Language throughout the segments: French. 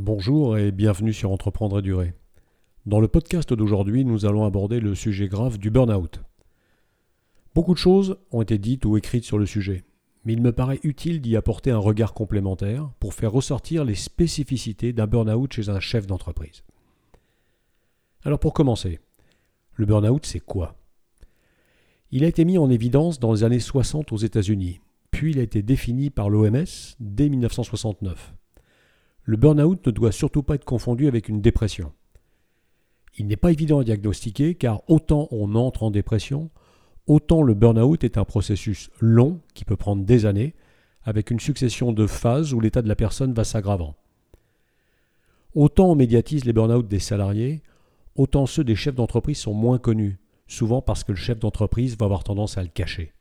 Bonjour et bienvenue sur Entreprendre et Durer. Dans le podcast d'aujourd'hui, nous allons aborder le sujet grave du burn-out. Beaucoup de choses ont été dites ou écrites sur le sujet, mais il me paraît utile d'y apporter un regard complémentaire pour faire ressortir les spécificités d'un burn-out chez un chef d'entreprise. Alors pour commencer, le burn-out c'est quoi? Il a été mis en évidence dans les années 60 aux États-Unis, puis il a été défini par l'OMS dès 1969. Le burn-out ne doit surtout pas être confondu avec une dépression. Il n'est pas évident à diagnostiquer car autant on entre en dépression, autant le burn-out est un processus long qui peut prendre des années, avec une succession de phases où l'état de la personne va s'aggravant. Autant on médiatise les burn-out des salariés, autant ceux des chefs d'entreprise sont moins connus, souvent parce que le chef d'entreprise va avoir tendance à le cacher.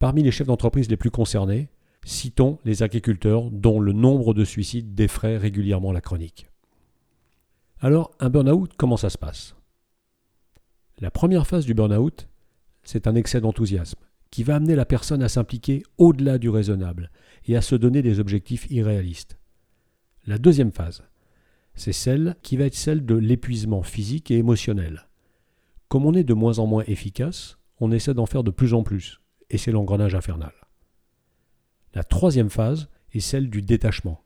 Parmi les chefs d'entreprise les plus concernés, Citons les agriculteurs dont le nombre de suicides défraie régulièrement la chronique. Alors, un burn-out, comment ça se passe? La première phase du burn-out, c'est un excès d'enthousiasme qui va amener la personne à s'impliquer au-delà du raisonnable et à se donner des objectifs irréalistes. La deuxième phase, c'est celle qui va être celle de l'épuisement physique et émotionnel. Comme on est de moins en moins efficace, on essaie d'en faire de plus en plus, et c'est l'engrenage infernal. La troisième phase est celle du détachement.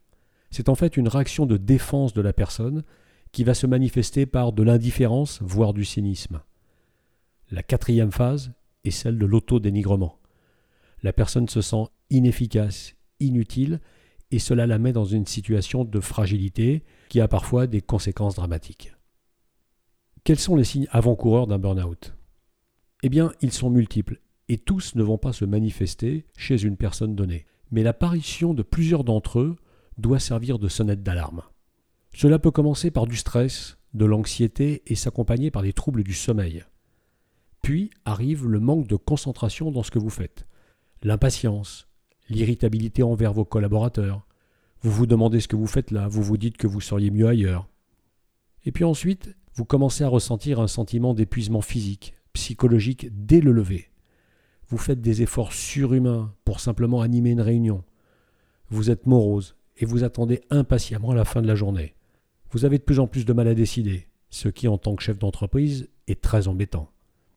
C'est en fait une réaction de défense de la personne qui va se manifester par de l'indifférence, voire du cynisme. La quatrième phase est celle de l'autodénigrement. La personne se sent inefficace, inutile, et cela la met dans une situation de fragilité qui a parfois des conséquences dramatiques. Quels sont les signes avant-coureurs d'un burn-out? Eh bien, ils sont multiples, et tous ne vont pas se manifester chez une personne donnée mais l'apparition de plusieurs d'entre eux doit servir de sonnette d'alarme. Cela peut commencer par du stress, de l'anxiété et s'accompagner par des troubles du sommeil. Puis arrive le manque de concentration dans ce que vous faites, l'impatience, l'irritabilité envers vos collaborateurs. Vous vous demandez ce que vous faites là, vous vous dites que vous seriez mieux ailleurs. Et puis ensuite, vous commencez à ressentir un sentiment d'épuisement physique, psychologique dès le lever. Vous faites des efforts surhumains pour simplement animer une réunion. Vous êtes morose et vous attendez impatiemment la fin de la journée. Vous avez de plus en plus de mal à décider, ce qui en tant que chef d'entreprise est très embêtant.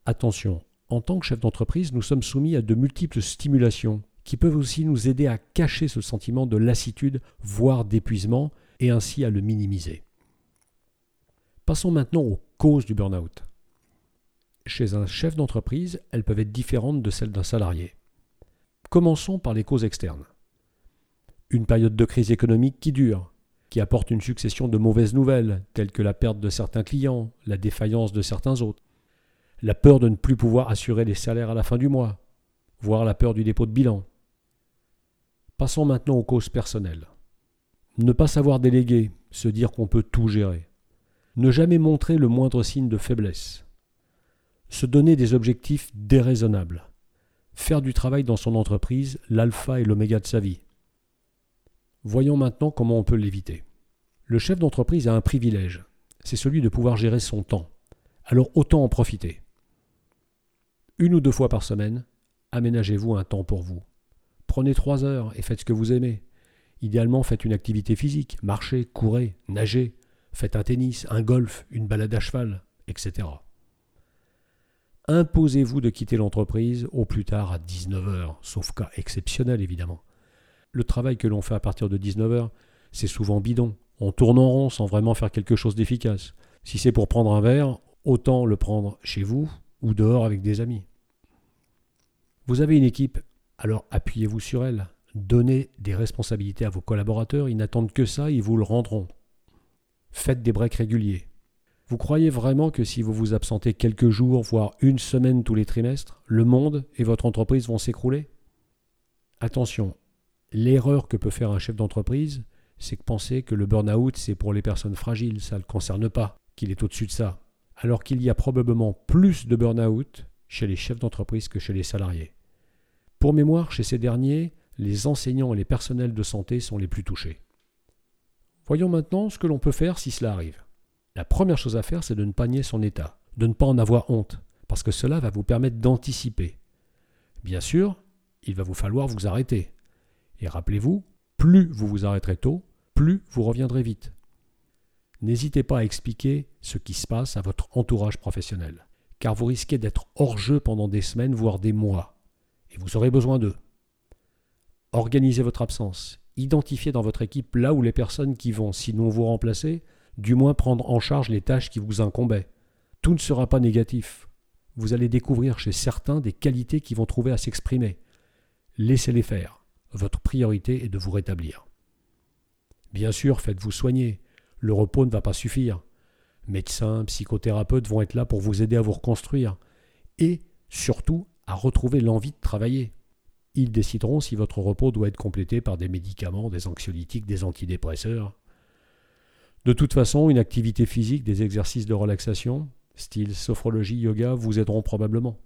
Attention, en tant que chef d'entreprise, nous sommes soumis à de multiples stimulations qui peuvent aussi nous aider à cacher ce sentiment de lassitude, voire d'épuisement, et ainsi à le minimiser. Passons maintenant aux causes du burn-out chez un chef d'entreprise, elles peuvent être différentes de celles d'un salarié. Commençons par les causes externes. Une période de crise économique qui dure, qui apporte une succession de mauvaises nouvelles, telles que la perte de certains clients, la défaillance de certains autres, la peur de ne plus pouvoir assurer les salaires à la fin du mois, voire la peur du dépôt de bilan. Passons maintenant aux causes personnelles. Ne pas savoir déléguer, se dire qu'on peut tout gérer. Ne jamais montrer le moindre signe de faiblesse se donner des objectifs déraisonnables, faire du travail dans son entreprise l'alpha et l'oméga de sa vie. Voyons maintenant comment on peut l'éviter. Le chef d'entreprise a un privilège, c'est celui de pouvoir gérer son temps. Alors autant en profiter. Une ou deux fois par semaine, aménagez-vous un temps pour vous. Prenez trois heures et faites ce que vous aimez. Idéalement, faites une activité physique, marchez, courez, nagez, faites un tennis, un golf, une balade à cheval, etc imposez-vous de quitter l'entreprise au plus tard à 19h, sauf cas exceptionnel évidemment. Le travail que l'on fait à partir de 19h, c'est souvent bidon. On tourne en rond sans vraiment faire quelque chose d'efficace. Si c'est pour prendre un verre, autant le prendre chez vous ou dehors avec des amis. Vous avez une équipe, alors appuyez-vous sur elle. Donnez des responsabilités à vos collaborateurs, ils n'attendent que ça, ils vous le rendront. Faites des breaks réguliers. Vous croyez vraiment que si vous vous absentez quelques jours, voire une semaine tous les trimestres, le monde et votre entreprise vont s'écrouler? Attention, l'erreur que peut faire un chef d'entreprise, c'est que penser que le burn-out, c'est pour les personnes fragiles, ça ne le concerne pas, qu'il est au-dessus de ça. Alors qu'il y a probablement plus de burn-out chez les chefs d'entreprise que chez les salariés. Pour mémoire, chez ces derniers, les enseignants et les personnels de santé sont les plus touchés. Voyons maintenant ce que l'on peut faire si cela arrive. La première chose à faire, c'est de ne pas nier son état, de ne pas en avoir honte, parce que cela va vous permettre d'anticiper. Bien sûr, il va vous falloir vous arrêter. Et rappelez-vous, plus vous vous arrêterez tôt, plus vous reviendrez vite. N'hésitez pas à expliquer ce qui se passe à votre entourage professionnel, car vous risquez d'être hors jeu pendant des semaines, voire des mois, et vous aurez besoin d'eux. Organisez votre absence, identifiez dans votre équipe là où les personnes qui vont, sinon vous remplacer, du moins prendre en charge les tâches qui vous incombaient. Tout ne sera pas négatif. Vous allez découvrir chez certains des qualités qui vont trouver à s'exprimer. Laissez-les faire. Votre priorité est de vous rétablir. Bien sûr, faites-vous soigner. Le repos ne va pas suffire. Médecins, psychothérapeutes vont être là pour vous aider à vous reconstruire. Et, surtout, à retrouver l'envie de travailler. Ils décideront si votre repos doit être complété par des médicaments, des anxiolytiques, des antidépresseurs. De toute façon, une activité physique, des exercices de relaxation, style sophrologie, yoga, vous aideront probablement.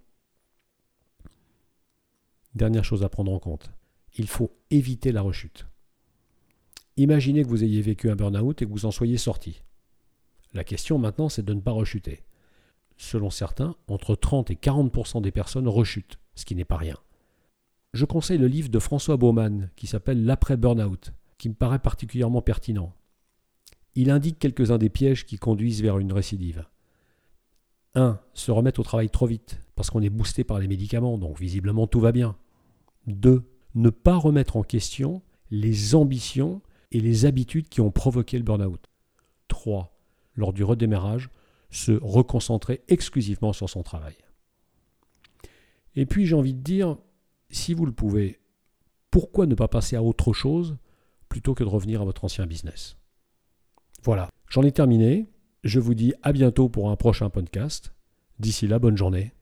Dernière chose à prendre en compte, il faut éviter la rechute. Imaginez que vous ayez vécu un burn-out et que vous en soyez sorti. La question maintenant, c'est de ne pas rechuter. Selon certains, entre 30 et 40% des personnes rechutent, ce qui n'est pas rien. Je conseille le livre de François Baumann qui s'appelle L'après burn-out, qui me paraît particulièrement pertinent. Il indique quelques-uns des pièges qui conduisent vers une récidive. 1. Se remettre au travail trop vite, parce qu'on est boosté par les médicaments, donc visiblement tout va bien. 2. Ne pas remettre en question les ambitions et les habitudes qui ont provoqué le burn-out. 3. Lors du redémarrage, se reconcentrer exclusivement sur son travail. Et puis j'ai envie de dire, si vous le pouvez, pourquoi ne pas passer à autre chose plutôt que de revenir à votre ancien business? Voilà, j'en ai terminé. Je vous dis à bientôt pour un prochain podcast. D'ici là, bonne journée